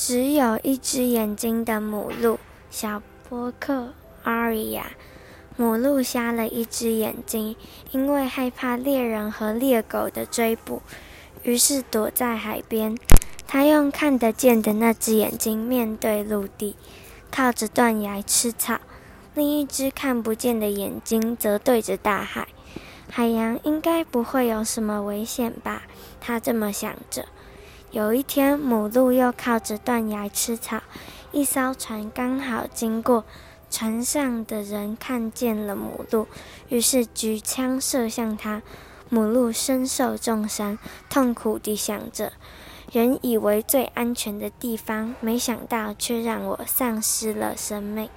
只有一只眼睛的母鹿小波克阿瑞亚，母鹿瞎了一只眼睛，因为害怕猎人和猎狗的追捕，于是躲在海边。它用看得见的那只眼睛面对陆地，靠着断崖吃草；另一只看不见的眼睛则对着大海。海洋应该不会有什么危险吧？它这么想着。有一天，母鹿又靠着断崖吃草，一艘船刚好经过，船上的人看见了母鹿，于是举枪射向它。母鹿身受重伤，痛苦地想着：人以为最安全的地方，没想到却让我丧失了生命。